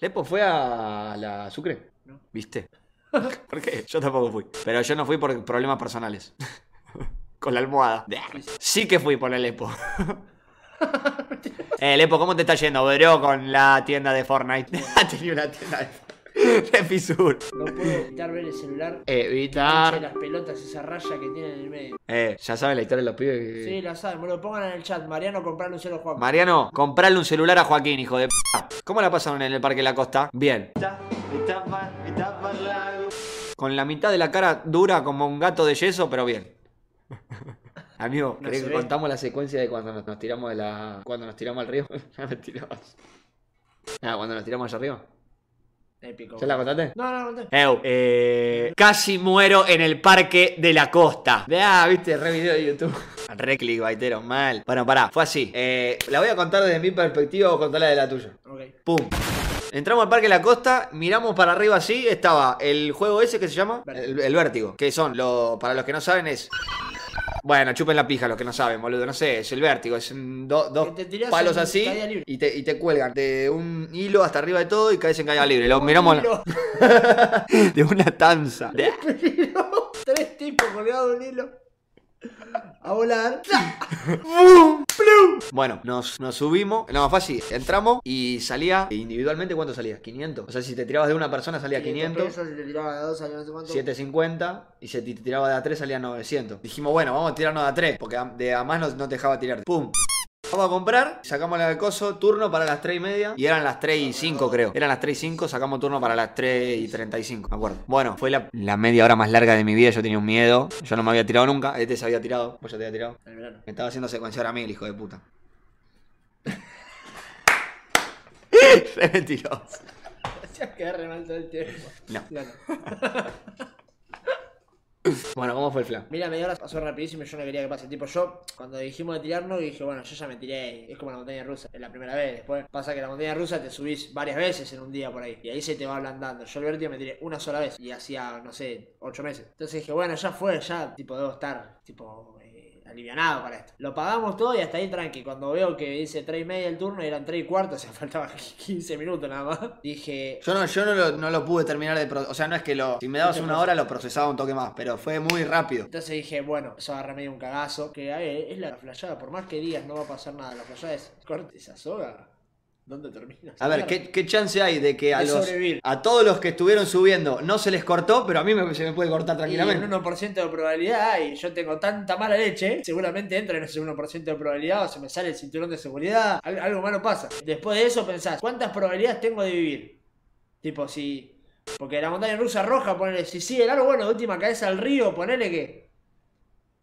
¿Lepo fue a la Sucre? No. ¿Viste? ¿Por qué? Yo tampoco fui. Pero yo no fui por problemas personales. Con la almohada. Sí que fui por el Lepo. eh, Lepo, ¿cómo te está yendo, bro, con la tienda de Fortnite? Tenía una tienda de, de Fisur. No puedo evitar ver el celular. Evitar. las pelotas, esa raya que tiene en el medio. Eh, ya saben la historia de los pibes. que- Sí, la saben, boludo. Pongan en el chat. Mariano, comprarle un celo Juan. Mariano, comprarle un celular a Joaquín, hijo de p. ¿Cómo la pasaron en el Parque La Costa? Bien. Con la mitad de la cara dura como un gato de yeso, pero bien. Amigo, No ¿querés se que ve. contamos la secuencia de cuando nos, nos tiramos de la. cuando nos tiramos al río? Ya me tiramos. Ah, cuando nos tiramos allá arriba. Épico. ¿Ya la contaste? No, no, no. Eu, eh, casi muero en el parque de la costa. Ah, viste, re video de YouTube. Re clickbaitero, mal. Bueno, pará, fue así. Eh, la voy a contar desde mi perspectiva o contarla de la tuya. Ok. Pum. Entramos al Parque de la Costa, miramos para arriba así, estaba el juego ese que se llama el, el vértigo, que son, lo, para los que no saben, es... Bueno, chupen la pija los que no saben, boludo, no sé, es el vértigo, es un do- dos palos así y te, y te cuelgan de un hilo hasta arriba de todo y caes en caída libre. Lo miramos de una tanza. Tres tipos colgados de un hilo. A volar. Bueno, nos, nos subimos. No, fue así. Entramos y salía. Individualmente, ¿cuánto salía? 500. O sea, si te tirabas de una persona salía 500. pesos, si te tiraba de dos, salía no sé cuánto. 750 y si te tiraba de a 3 salía 900. Dijimos, bueno, vamos a tirarnos de a 3 porque de a más no, no te dejaba tirar. ¡Pum! Vamos a comprar, sacamos el coso, turno para las 3 y media y eran las 3 y 5 creo. Eran las 3 y 5, sacamos turno para las 3 y 35, me acuerdo. Bueno, fue la, la media hora más larga de mi vida, yo tenía un miedo. Yo no me había tirado nunca, este se había tirado, vos ya te había tirado. El verano. Me estaba haciendo secuenciar a mí el hijo de puta. Re mentiroso. A quedar re mal todo el tiempo. No. Claro. Bueno, ¿cómo fue el flan? Mira, media hora pasó rapidísimo y yo no quería que pase. Tipo, yo, cuando dijimos de tirarnos, dije, bueno, yo ya me tiré. Es como la montaña rusa, es la primera vez. Después pasa que la montaña rusa te subís varias veces en un día por ahí. Y ahí se te va ablandando. Yo el vértigo me tiré una sola vez. Y hacía, no sé, ocho meses. Entonces dije, bueno, ya fue, ya, tipo, debo estar, tipo, alivianado para esto. Lo pagamos todo y hasta ahí tranqui. Cuando veo que dice 3 y media el turno, eran 3 y cuarto, o sea, faltaban 15 minutos nada más. Dije, Yo no, yo no lo, no lo pude terminar de O sea, no es que lo. Si me dabas una hora lo procesaba un toque más, pero fue muy rápido. Entonces dije, bueno, eso agarra medio un cagazo. Que eh, es la flayada, por más que digas no va a pasar nada, la flayada es corte esa soga. ¿Dónde termina? A ver, ¿qué, qué chance hay de que a De los. A todos los que estuvieron subiendo no se les cortó, pero a mí me- se me puede cortar Y un tranquilamente? 1% de probabilidad y yo tengo tanta mala leche, seguramente entra en ese 1% de probabilidad o se me sale el cinturón de seguridad, al- algo malo pasa. Después de eso pensás, ¿cuántas probabilidades tengo de vivir? Tipo, si... Porque la montaña rusa roja, ponele, si sigue el algo bueno, de última caes al río, ponele que...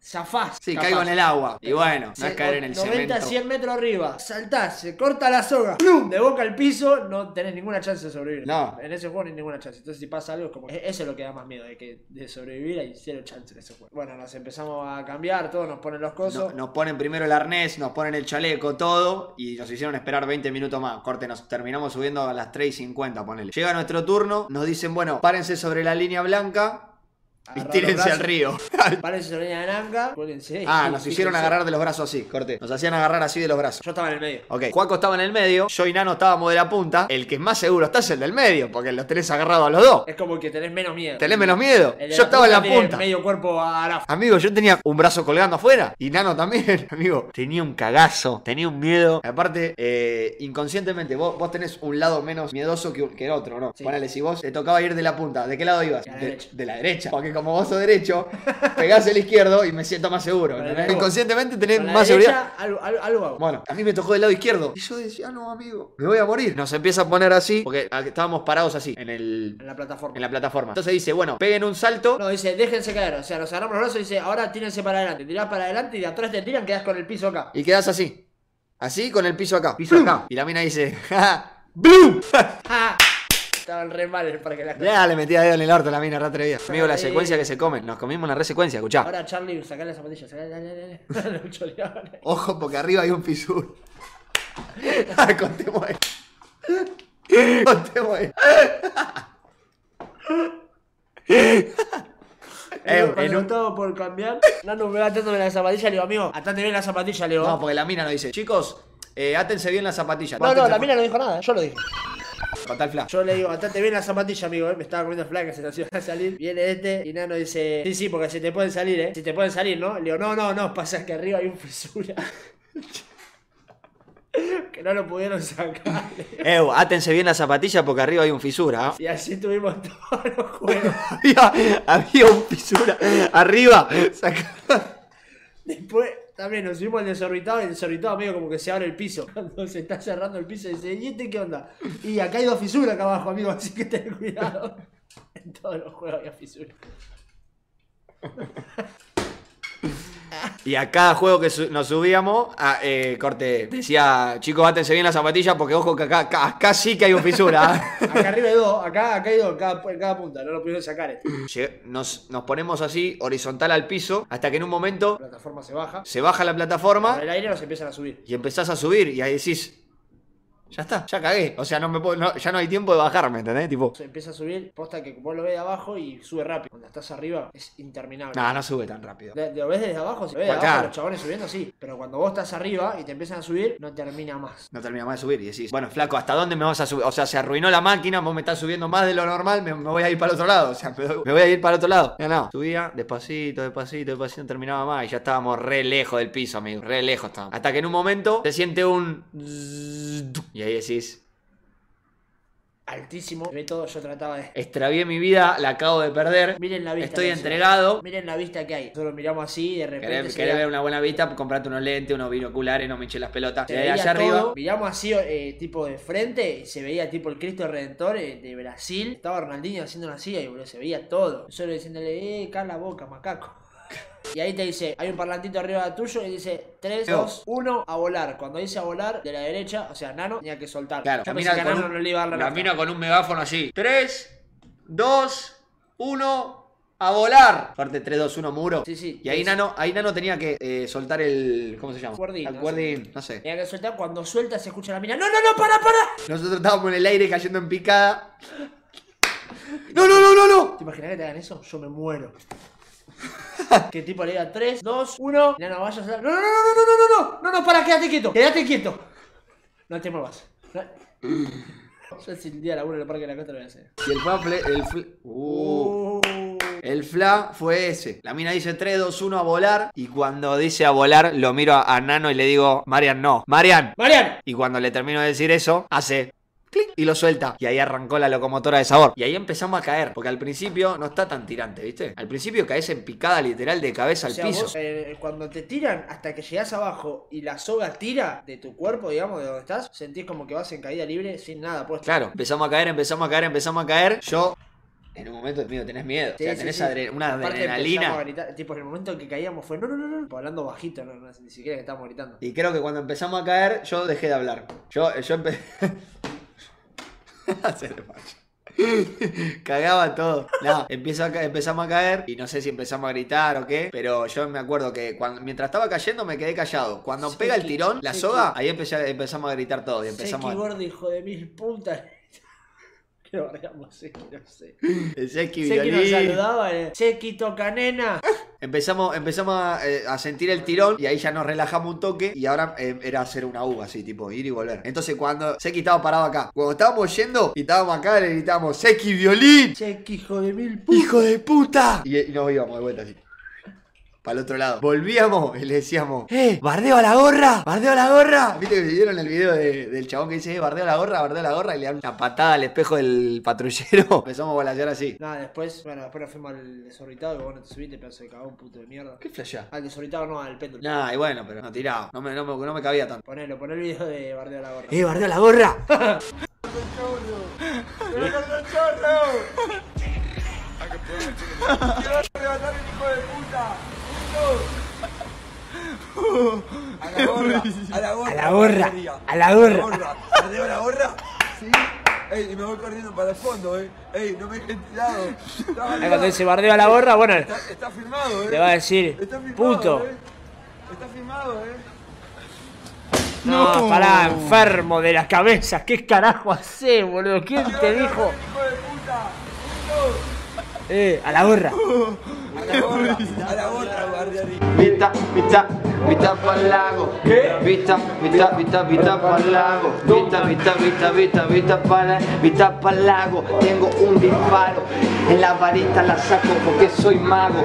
Zafás. Sí, capaz. caigo en el agua. Y bueno, no es caer en el 90, cemento. 100 metros arriba, saltás, se corta la soga, ¡plum! de boca al piso, no tenés ninguna chance de sobrevivir. No. En ese juego no hay ninguna chance. Entonces, si pasa algo, es como. Eso es lo que da más miedo, de que de sobrevivir hay cero chance en ese juego. Bueno, nos empezamos a cambiar, todos nos ponen los cosos. No- nos ponen primero el arnés, nos ponen el chaleco, todo, y nos hicieron esperar 20 minutos más. Corte, nos terminamos subiendo a las 3 y 50, ponele. Llega nuestro turno, nos dicen, bueno, párense sobre la línea blanca y tírense al río. Párense sobre la nanga, cuélguense. ah, nos hicieron agarrar de los brazos así, corte. Nos hacían agarrar así de los brazos. Yo estaba en el medio. Ok, Juaco estaba en el medio, yo y Nano estábamos de la punta. El que es más seguro está es el del medio, porque los tenés agarrados a los dos. Es como que tenés menos miedo. ¿Tenés menos miedo? Yo estaba en la punta. medio cuerpo a la. Amigo, yo tenía un brazo colgando afuera y Nano también, amigo. Tenía un cagazo, tenía un miedo. Aparte, eh, inconscientemente, vos, vos tenés un lado menos miedoso que, que el otro, ¿no? Sí. Ponele, si vos te tocaba ir de la punta, ¿de qué lado ibas? De la de, derecha. de la derecha. Como vos sos derecho, pegás el izquierdo y me siento más seguro. Inconscientemente tenés más derecha, seguridad. Algo, algo, algo hago. Bueno, a mí me tocó del lado izquierdo. Y yo decía, "Ah, no, amigo, me voy a morir. Nos empieza a poner así, porque estábamos parados así, en, el, En la plataforma. en la plataforma. Entonces dice, bueno, peguen un salto. No, dice, déjense caer. O sea, nos agarramos los brazos y dice, ahora tírense para adelante. Tirás para adelante y de atrás te tiran, quedás con el piso acá. Y quedas así. Así con el piso acá. Piso acá. Y la mina dice, ¡Ja! ¡Blum! Estaban re mal el parque de la Ya le metía dedo en el orto la mina, re atrevida. Amigo, la secuencia que se comen. Nos comimos la re secuencia, escuchá. Ahora Charlie, sacá la zapatilla, sacá dale, dale. Ojo, porque arriba hay un fisur. Contemos ahí. Contemos ahí. Eh, en un- estaba por cambiar, Nano me va atándome la zapatilla, le digo, amigo, atate bien la zapatilla, le digo. No, porque la mina nos dice, chicos, eh, átense bien las zapatillas. No, no, la mina no dijo nada, yo lo dije. El. Yo le digo, atate bien la zapatilla, amigo, eh. Me estaba comiendo flaca, se nos iba a salir. Viene este y Nano dice, sí, sí, porque se te pueden salir, eh. Si te pueden salir, ¿no? Le digo, no, no, no, pasa que arriba hay un fisura. que no lo pudieron sacar. Eh, átense bien la zapatilla porque arriba hay un fisura. ¿ah? Y así tuvimos todos los juegos. había, había un fisura arriba. Después también nos subimos al desorbitado y el desorbitado medio como que se abre el piso. Cuando se está cerrando el piso dice, ¿y este qué onda? Y acá hay dos fisuras acá abajo, amigo, así que ten cuidado. En todos los juegos había fisuras. Y a cada juego que su- nos subíamos, a, eh, corte, decía, chicos, átense bien la zapatilla porque ojo que acá, acá, acá sí que hay un fisura. ¿ah?". Acá arriba hay dos, acá, acá hay dos, en cada, cada punta, no lo pudieron sacar. este. Nos, nos ponemos así, horizontal al piso, hasta que en un momento La plataforma se baja. se baja la plataforma el aire nos empiezan a subir. y empezás a subir y ahí decís, ya está, ya cagué. O sea, no me puedo, no- ya no hay tiempo de bajarme, ¿entendés? Tipo, Se empieza a subir, posta que vos lo ves de abajo y sube rápido. Cuando estás arriba es interminable. no, no sube tan rápido. De- Lo ves desde abajo, se ve de Bueno, abajo los chabones subiendo, sí. Pero cuando vos estás arriba y te empiezan a subir, no termina más. No termina más de subir y decís, bueno, flaco, ¿hasta dónde me vas a subir? O sea, se arruinó la máquina, vos me estás subiendo más de lo normal, me, me voy a ir para el otro lado. O sea, me, me voy a ir para el otro lado. No, no. Subía despacito, despacito, despacito, no terminaba más y ya estábamos re lejos del piso, amigo. Re lejos estábamos. Hasta que en un momento se siente un... Y ahí decís, Altísimo, ve todo, yo trataba de. extravié mi vida, la acabo de perder. Miren la vista. Estoy entregado. Miren la vista que hay. Nosotros miramos así y de repente. ¿Querés, querés ver una buena vista? Comprate unos lentes, unos binoculares, no me eché las pelotas. se veía allá todo, arriba... Miramos así, eh, tipo de frente, y se veía tipo el Cristo Redentor eh, de Brasil. Estaba Ronaldinho haciendo así, y boludo, se veía todo. Nosotros diciéndole, eh, cala la boca, macaco. Y ahí te dice, hay un parlantito arriba tuyo y dice 3, Yo. 2, 1, a volar. Cuando dice a volar, de la derecha, o sea, Nano, tenía que soltar. Claro, Yo pensé que a Nano un- no le iba a dar la. Camina con un megáfono así. 3, 2, 1, a volar. Parte 3, 2, 1, muro. Sí, sí. Y ahí Sí. Nano, ahí Nano tenía que eh, soltar el. ¿Cómo se llama? Cuerdín, El no cuerdín, no sé. Tenía que soltar, cuando suelta se escucha la mina. ¡No, no, no, para, para! Nosotros estábamos en el aire cayendo en picada. ¡No, no, no, no, no! ¿Te imaginas que te hagan eso? Yo me muero. que tipo le diga 3, 2, 1. No, no, vayas a. No, no, no, no, no, no, no, no, no, no, para, quédate quieto, quédate quieto. No te muevas. No. Yo si el día laburo en el parque de la costa lo voy a hacer. Y el fla. fle- El, fl- Uh. Uh. El fla fue ese. La mina dice 3, 2, 1 a volar. Y cuando dice a volar, lo miro a, a Nano y le digo, Marian, no. Marian. Mariano. Y cuando le termino de decir eso, hace clic y lo suelta. Y ahí arrancó la locomotora de sabor. Y ahí empezamos a caer. Porque al principio no está tan tirante, ¿viste? Al principio caes en picada literal de cabeza O al sea, piso. vos, eh, cuando te tiran hasta que llegas abajo y la soga tira de tu cuerpo, digamos, de donde estás, sentís como que vas en caída libre sin nada puesto. Claro, empezamos a caer, empezamos a caer, empezamos a caer. Yo, en un momento, mío, tenés miedo. Sí, o sea, sí, tenés sí. adre- una adrenalina. gritar, tipo, en el momento en que caíamos fue no, no, no, no, hablando bajito, no, no, ni siquiera que estábamos gritando. Y creo que cuando empezamos a caer, yo dejé de hablar. Yo, yo empecé. Hacer. Cagaba todo. No, empiezo a empezamos a caer y no sé si empezamos a gritar o qué, pero yo me acuerdo que cuando, mientras estaba cayendo me quedé callado. Cuando Sí, pega el tirón, la soga, ahí empecé, empezamos a gritar todo y empezamos a... gordo, hijo de mil putas. Que lo bargamos, Seki, no sé. El Seki Seki nos saludaba, eh. Seki toca nena. Empezamos, empezamos a, eh, a sentir el tirón y ahí ya nos relajamos un toque y ahora eh, era hacer una U así, tipo ir y volver. Entonces cuando Seki estaba parado acá, cuando estábamos yendo y estábamos acá le gritábamos Seki violín, Seki, hijo de mil putas. hijo de puta. Y, y nos íbamos de vuelta así. Para el otro lado. Volvíamos y le decíamos, ¡eh! ¡Bardeo a la gorra! ¡Bardeo a la gorra! ¿Viste que vieron el video de- del chabón que dice, eh, bardeo a la gorra, bardeo a la gorra? Y le dan una patada al espejo del patrullero. Empezamos a balasear así. Nada, después, bueno, después nos fuimos al desorbitado y vos no te subiste, pedazo de cagón, puto de mierda. ¿Qué flashea? Al desorbitado no, al péndulo. Nah, y bueno, pero no tiraba. No me, no me, no me cabía tanto. Ponelo, poné el video de Bardeo a la gorra. ¡Eh, bardeo a la gorra! A la gorra, a la gorra. A la gorra, a la gorra. ¿Ardeo la gorra? Sí. Ey, y me voy corriendo para el fondo, eh. Ey, no me dejen tirado. Cuando validado. dice bardeo a la gorra, bueno, está, está firmado, eh. le va a decir, Está firmado, puto. eh. Está firmado, eh. No, pará, enfermo de la cabeza. ¿Qué carajo hacés, boludo? ¿Quién te dijo? Hijo de puta. Puto. Eh, a la gorra. A la gorra, a la gorra, guardián. Vista, vista, vista pa'l lago. Vista, vista, vista, vista pa'l lago. Vista, vista, vista, vista, vista pa'l vista pa'l lago. Tengo un disparo. En la varita la saco porque soy mago.